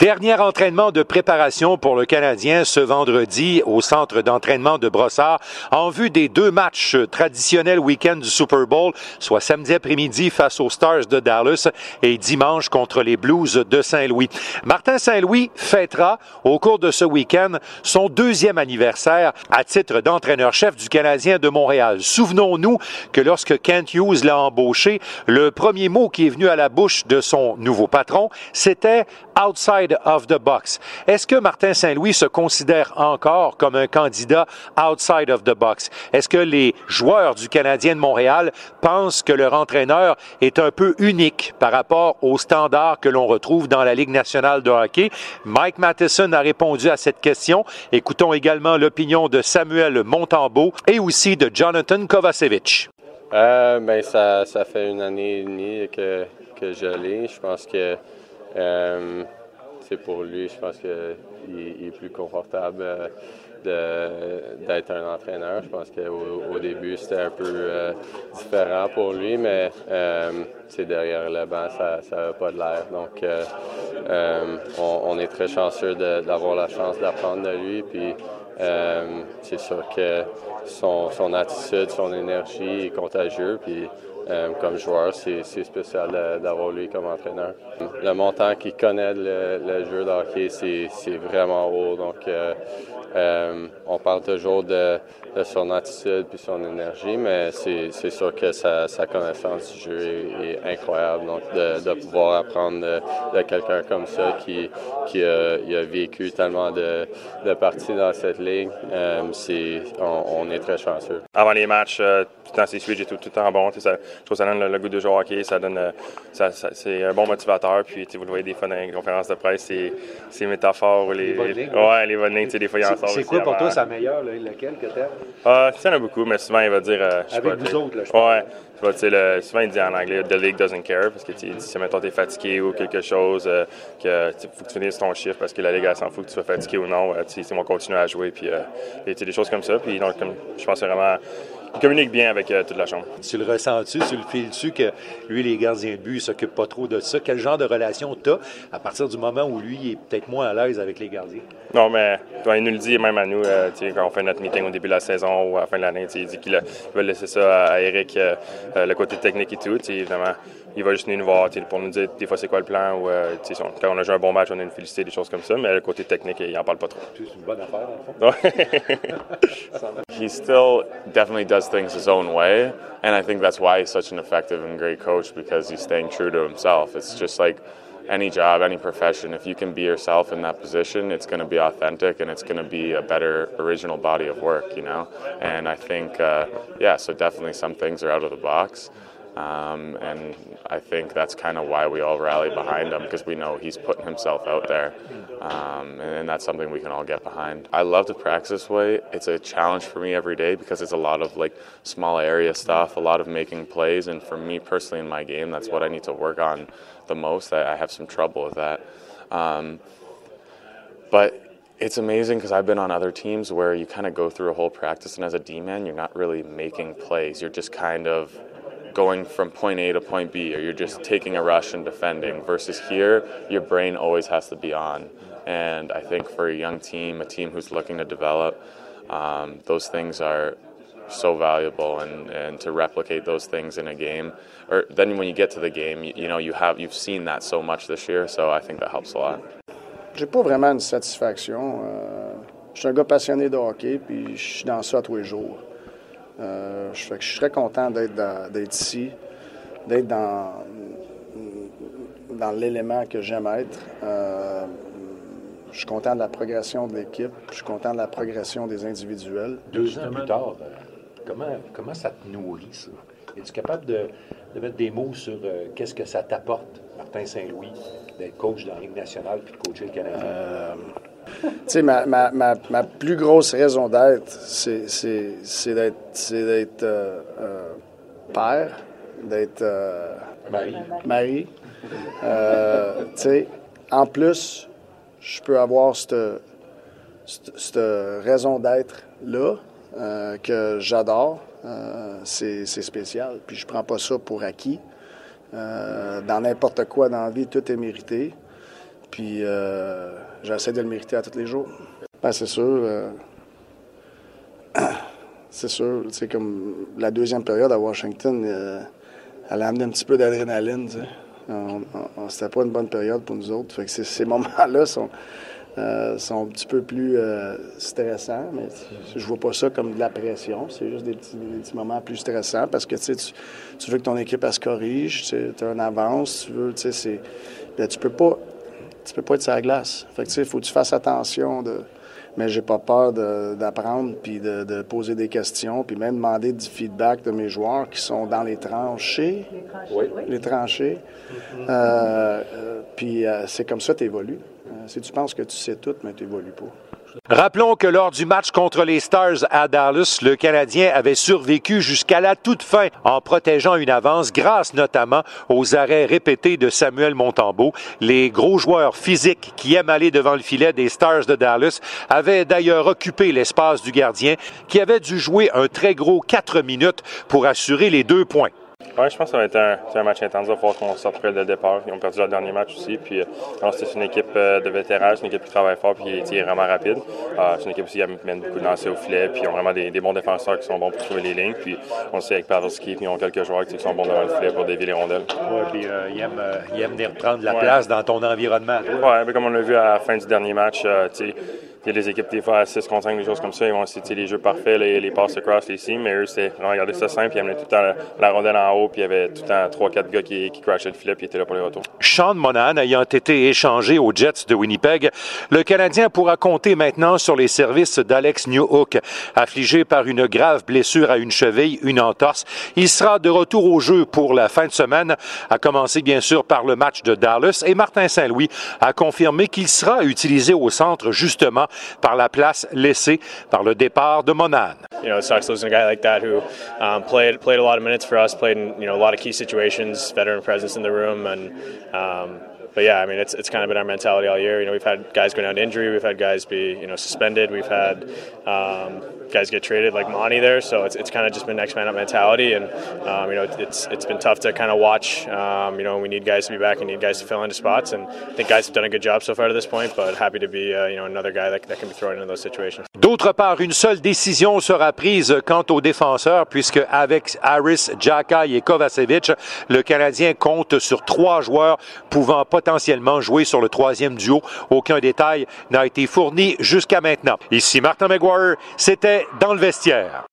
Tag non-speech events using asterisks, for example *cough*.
Dernier entraînement de préparation pour le Canadien ce vendredi au centre d'entraînement de Brossard en vue des deux matchs traditionnels week-end du Super Bowl, soit samedi après-midi face aux Stars de Dallas et dimanche contre les Blues de Saint-Louis. Martin Saint-Louis fêtera au cours de ce week-end son deuxième anniversaire à titre d'entraîneur-chef du Canadien de Montréal. Souvenons-nous que lorsque Kent Hughes l'a embauché, le premier mot qui est venu à la bouche de son nouveau patron, c'était outside of the box. Est-ce que Martin Saint-Louis se considère encore comme un candidat outside of the box? Est-ce que les joueurs du Canadien de Montréal pensent que leur entraîneur est un peu unique par rapport aux standards que l'on retrouve dans la Ligue nationale de hockey? Mike Matheson a répondu à cette question. Écoutons également l'opinion de Samuel Montambeau et aussi de Jonathan Kovacevic. Euh, ben ça, fait une année et demie que, je. Je pense que euh, c'est pour lui, je pense qu'il est plus confortable euh, d'être un entraîneur. Je pense qu'au au début, c'était un peu euh, différent pour lui, mais c'est derrière le banc, ça n'a pas de l'air. Donc, on, est très chanceux d'avoir la chance d'apprendre de lui. Puis, c'est sûr que son, son, attitude, son énergie est contagieux. Puis, euh, comme joueur, c'est spécial d'avoir lui comme entraîneur. Le montant qu'il connaît le, jeu de hockey, c'est vraiment haut. Donc, euh, euh, on parle toujours de, son attitude puis son énergie, mais c'est sûr que sa, connaissance du jeu est, incroyable. Donc, de, pouvoir apprendre de, quelqu'un comme ça qui, qui a, vécu tellement de, parties dans cette ligue, on, on, est très chanceux. Avant les matchs, tout le temps c'est switch et tout, tout le temps bon. Ça, je trouve que ça donne le, goût de jouer au hockey, ça donne, euh, ça, c'est un bon motivateur. Puis vous le voyez des fois dans les conférences de presse, c'est, c'est métaphores. Les, les, les, ouais, les bonnes lignes, des fois il en sort. C'est quoi pour toi sa meilleure, là, laquelle que t'aimes? Ah, il y en a beaucoup, mais souvent il va dire. Euh, Avec pas, vous autres, là, je Ouais. Vois, le, souvent, il dit en anglais The league doesn't care parce que tu si mettons t'es fatigué ou quelque chose, euh, que faut que tu finisses ton chiffre parce que la ligue elle s'en fout que tu sois fatigué ou non. Euh, c'est moi continuer à jouer puis euh, des choses comme ça. Puis donc, je pense vraiment il communique bien avec euh, toute la chambre. Tu le ressens-tu, tu le files-tu que lui, les gardiens de but, il s'occupe pas trop de ça? Quel genre de relation tu as à partir du moment où lui il est peut-être moins à l'aise avec les gardiens? Non, mais il nous le dit même à nous, euh, quand on fait notre meeting au début de la saison ou à la fin de l'année, il dit qu'il veut laisser ça à, Eric, euh, le côté technique et tout. Évidemment, il va juste venir nous voir pour nous dire des fois c'est quoi le plan ou quand on a joué un bon match, on a une félicité, des choses comme ça, mais le côté technique, il n'en parle pas trop. C'est une bonne affaire, dans le fond. *laughs* He still definitely does things his own way. And I think that's why he's such an effective and great coach because he's staying true to himself. It's just like any job, any profession, if you can be yourself in that position, it's going to be authentic and it's going to be a better original body of work, you know? And I think, uh, yeah, so definitely some things are out of the box. Um, and I think that's kind of why we all rally behind him because we know he's putting himself out there. Um, and, and, that's something we can all get behind. I love to practice way. It's a challenge for me every day because it's a lot of like small area stuff, a lot of making plays. And for me personally in my game, that's what I need to work on the most. I, I have some trouble with that. Um, but it's amazing because I've been on other teams where you kind of go through a whole practice, and as a D man, you're not really making plays. You're just kind of going from point A to point B, or you're just taking a rush and defending. Versus here, your brain always has to be on. And I think for a young team, a team who's looking to develop, um, those things are so valuable and, and to replicate those things in a game or then when you get to the game you, you, know you have you've seen that so much this year so I think that helps a lot. J'ai pas vraiment une satisfaction. Euh, je suis un gars passionné de hockey puis je suis dans ça tous les jours. Euh, je, je suis très content d'être ici, d'être dans, dans l'élément que j'aime être. Euh, je suis content de la progression de l'équipe, je suis content de la progression des individuels. Deux ans plus tard, euh, comment, comment ça te nourrit, ça? Es-tu capable de, de, mettre des mots sur qu'est-ce que ça t'apporte, Martin Saint-Louis, d'être coach dans la Ligue nationale puis de coacher le Canadien? Sais, ma, ma, ma, ma, plus grosse raison d'être, c'est d'être euh, euh, père, d'être euh, tu sais, en plus, je peux avoir cette, cette, raison d'être là que j'adore. c'est spécial. Puis je prends pas ça pour acquis. dans n'importe quoi dans la vie, tout est mérité. Puis j'essaie de le mériter à tous les jours. Ben, c'est sûr. *coughs* c'est sûr. C'est comme la deuxième période à Washington, elle a amené un petit peu d'adrénaline. C'était pas une bonne période pour nous autres. Fait que ces moments-là sont, euh, sont un petit peu plus euh, stressants, mais je vois pas ça comme de la pression. C'est juste des petits, moments plus stressants parce que tu, veux que ton équipe se corrige, tu as un avance, tu veux, tu sais, ben, tu peux pas, tu peux pas être sur la glace. Fait que faut que tu fasses attention de mais j'ai pas peur d'apprendre puis de, poser des questions puis même demander du feedback de mes joueurs qui sont dans les tranchées. Oui. Les tranchées. Euh, euh, puis c'est comme ça que tu évolues. si tu penses que tu sais tout, mais tu n'évolues pas. Rappelons que lors du match contre les Stars à Dallas, le Canadien avait survécu jusqu'à la toute fin en protégeant une avance grâce notamment aux arrêts répétés de Samuel Montembeau. Les gros joueurs physiques qui aiment aller devant le filet des Stars de Dallas avaient d'ailleurs occupé l'espace du gardien qui avait dû jouer un très gros quatre minutes pour assurer les deux points. Oui, je pense que ça va être un, match intense. Il va falloir qu'on sorte près de départ. Ils ont perdu leur dernier match aussi. Puis, euh, c'est une équipe euh, de vétérans, c'est une équipe qui travaille fort et qui est vraiment rapide. Euh, c'est une équipe aussi qui amène beaucoup de lancers au filet. Puis, ils ont vraiment des, bons défenseurs qui sont bons pour trouver les lignes. Puis, on sait avec Pavelski, puis ils ont quelques joueurs qui sont bons devant le filet pour dévier les rondelles. Oui, puis ils, aiment, ils aiment venir prendre la place dans ton environnement. Oui, comme on l'a vu à la fin du dernier match, tu sais, il y a des équipes, des fois, à 6 contre 5, des choses comme ça, ils vont essayer les jeux parfaits, les, les passes across, les seams, mais eux, c'est, regardez ça simple, ils amenaient tout le temps la, rondelle en haut, puis il y avait tout le temps 3-4 gars qui, qui crashaient le puis ils étaient là pour les retours. Sean Monahan ayant été échangé aux Jets de Winnipeg, le Canadien pourra compter maintenant sur les services d'Alex Newhook. Affligé par une grave blessure à une cheville, une entorse, il sera de retour au jeu pour la fin de semaine, à commencer bien sûr par le match de Dallas, et Martin Saint-Louis a confirmé qu'il sera utilisé au centre justement par la place laissée par le départ de Monan. You know, it sucks losing a guy like that who um, played played a lot of minutes for us, played in you know a lot of key situations, veteran presence in the room, and um, but yeah, I mean, it's, it's kind of been our mentality all year. You know, we've had guys go down to injury, we've had guys be you know suspended, we've had um, guys get traded like Monty there. So it's, it's kind of just been next man up mentality, and um, you know it's it's been tough to kind of watch. Um, you know, we need guys to be back and need guys to fill into spots, and I think guys have done a good job so far to this point. But happy to be uh, you know another guy that, that can be thrown into those situations. D'autre part, une seule décision sera prise quant aux défenseurs, puisque avec Harris, Jackay et Kovacevic, le Canadien compte sur trois joueurs pouvant potentiellement jouer sur le troisième duo. Aucun détail n'a été fourni jusqu'à maintenant. Ici Martin McGuire, c'était dans le vestiaire.